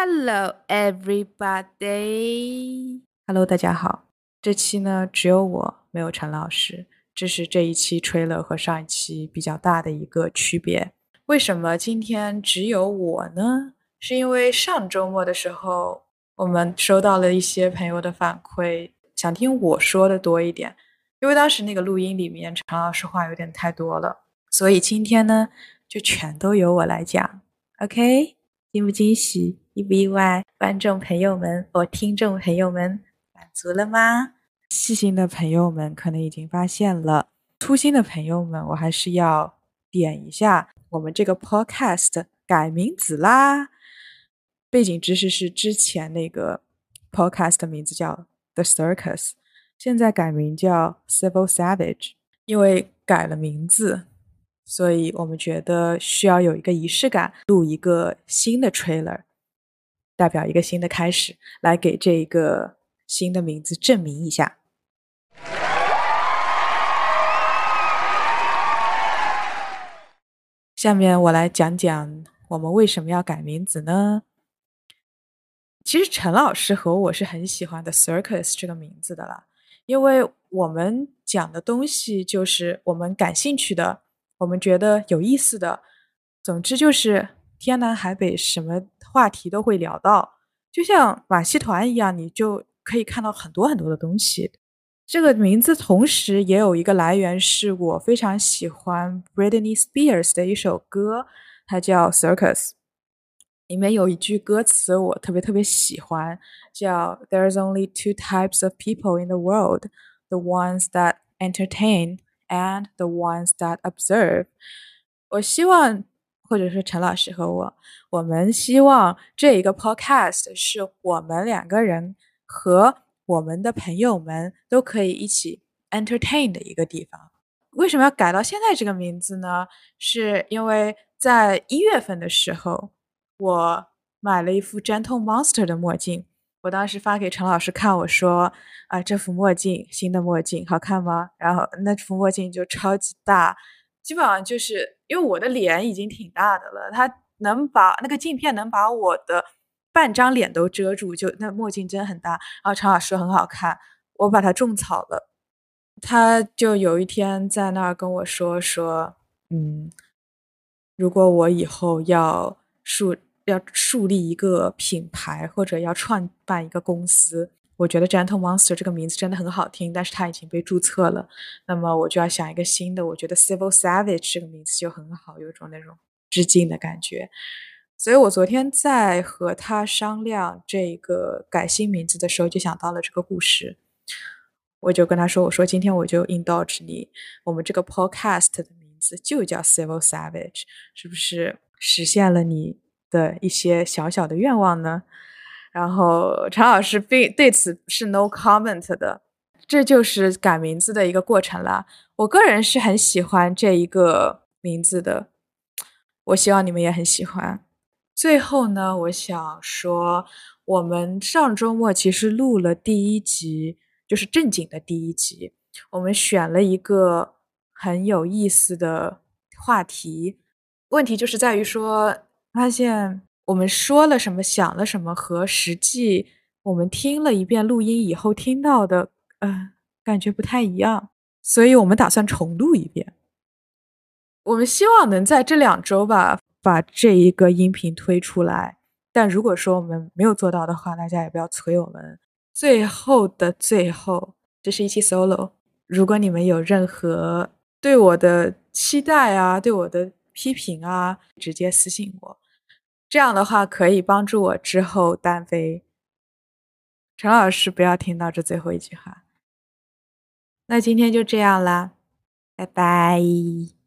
Hello, everybody. Hello，大家好。这期呢，只有我没有陈老师，这是这一期 trailer 和上一期比较大的一个区别。为什么今天只有我呢？是因为上周末的时候，我们收到了一些朋友的反馈，想听我说的多一点。因为当时那个录音里面，陈老师话有点太多了，所以今天呢，就全都由我来讲。OK，惊不惊喜？意不意外？观众朋友们，我听众朋友们，满足了吗？细心的朋友们可能已经发现了，粗心的朋友们，我还是要点一下，我们这个 Podcast 改名字啦。背景知识是之前那个 Podcast 名字叫 The Circus，现在改名叫 Civil Savage，因为改了名字。所以我们觉得需要有一个仪式感，录一个新的 trailer，代表一个新的开始，来给这一个新的名字证明一下。下面我来讲讲我们为什么要改名字呢？其实陈老师和我是很喜欢的 “circus” 这个名字的啦，因为我们讲的东西就是我们感兴趣的。我们觉得有意思的，总之就是天南海北，什么话题都会聊到，就像马戏团一样，你就可以看到很多很多的东西。这个名字同时也有一个来源，是我非常喜欢 Britney Spears 的一首歌，它叫 Circus，里面有一句歌词我特别特别喜欢，叫 There's only two types of people in the world, the ones that entertain. And the ones that observe，我希望，或者是陈老师和我，我们希望这一个 podcast 是我们两个人和我们的朋友们都可以一起 entertain 的一个地方。为什么要改到现在这个名字呢？是因为在一月份的时候，我买了一副 Gentle Monster 的墨镜。我当时发给陈老师看，我说：“啊，这副墨镜，新的墨镜，好看吗？”然后那副墨镜就超级大，基本上就是因为我的脸已经挺大的了，它能把那个镜片能把我的半张脸都遮住，就那墨镜真的很大。然后陈老师很好看，我把它种草了，他就有一天在那儿跟我说说：“嗯，如果我以后要树。”要树立一个品牌，或者要创办一个公司，我觉得 Gentle Monster 这个名字真的很好听，但是它已经被注册了，那么我就要想一个新的。我觉得 Civil Savage 这个名字就很好，有种那种致敬的感觉。所以我昨天在和他商量这个改新名字的时候，就想到了这个故事。我就跟他说：“我说今天我就 indulge 你，我们这个 podcast 的名字就叫 Civil Savage，是不是实现了你？”的一些小小的愿望呢，然后陈老师并对此是 no comment 的，这就是改名字的一个过程啦。我个人是很喜欢这一个名字的，我希望你们也很喜欢。最后呢，我想说，我们上周末其实录了第一集，就是正经的第一集，我们选了一个很有意思的话题，问题就是在于说。发现我们说了什么、想了什么和实际我们听了一遍录音以后听到的，呃，感觉不太一样，所以我们打算重录一遍。我们希望能在这两周吧把这一个音频推出来，但如果说我们没有做到的话，大家也不要催我们。最后的最后，这是一期 solo。如果你们有任何对我的期待啊，对我的批评啊，直接私信我。这样的话可以帮助我之后单飞。陈老师不要听到这最后一句话。那今天就这样啦，拜拜。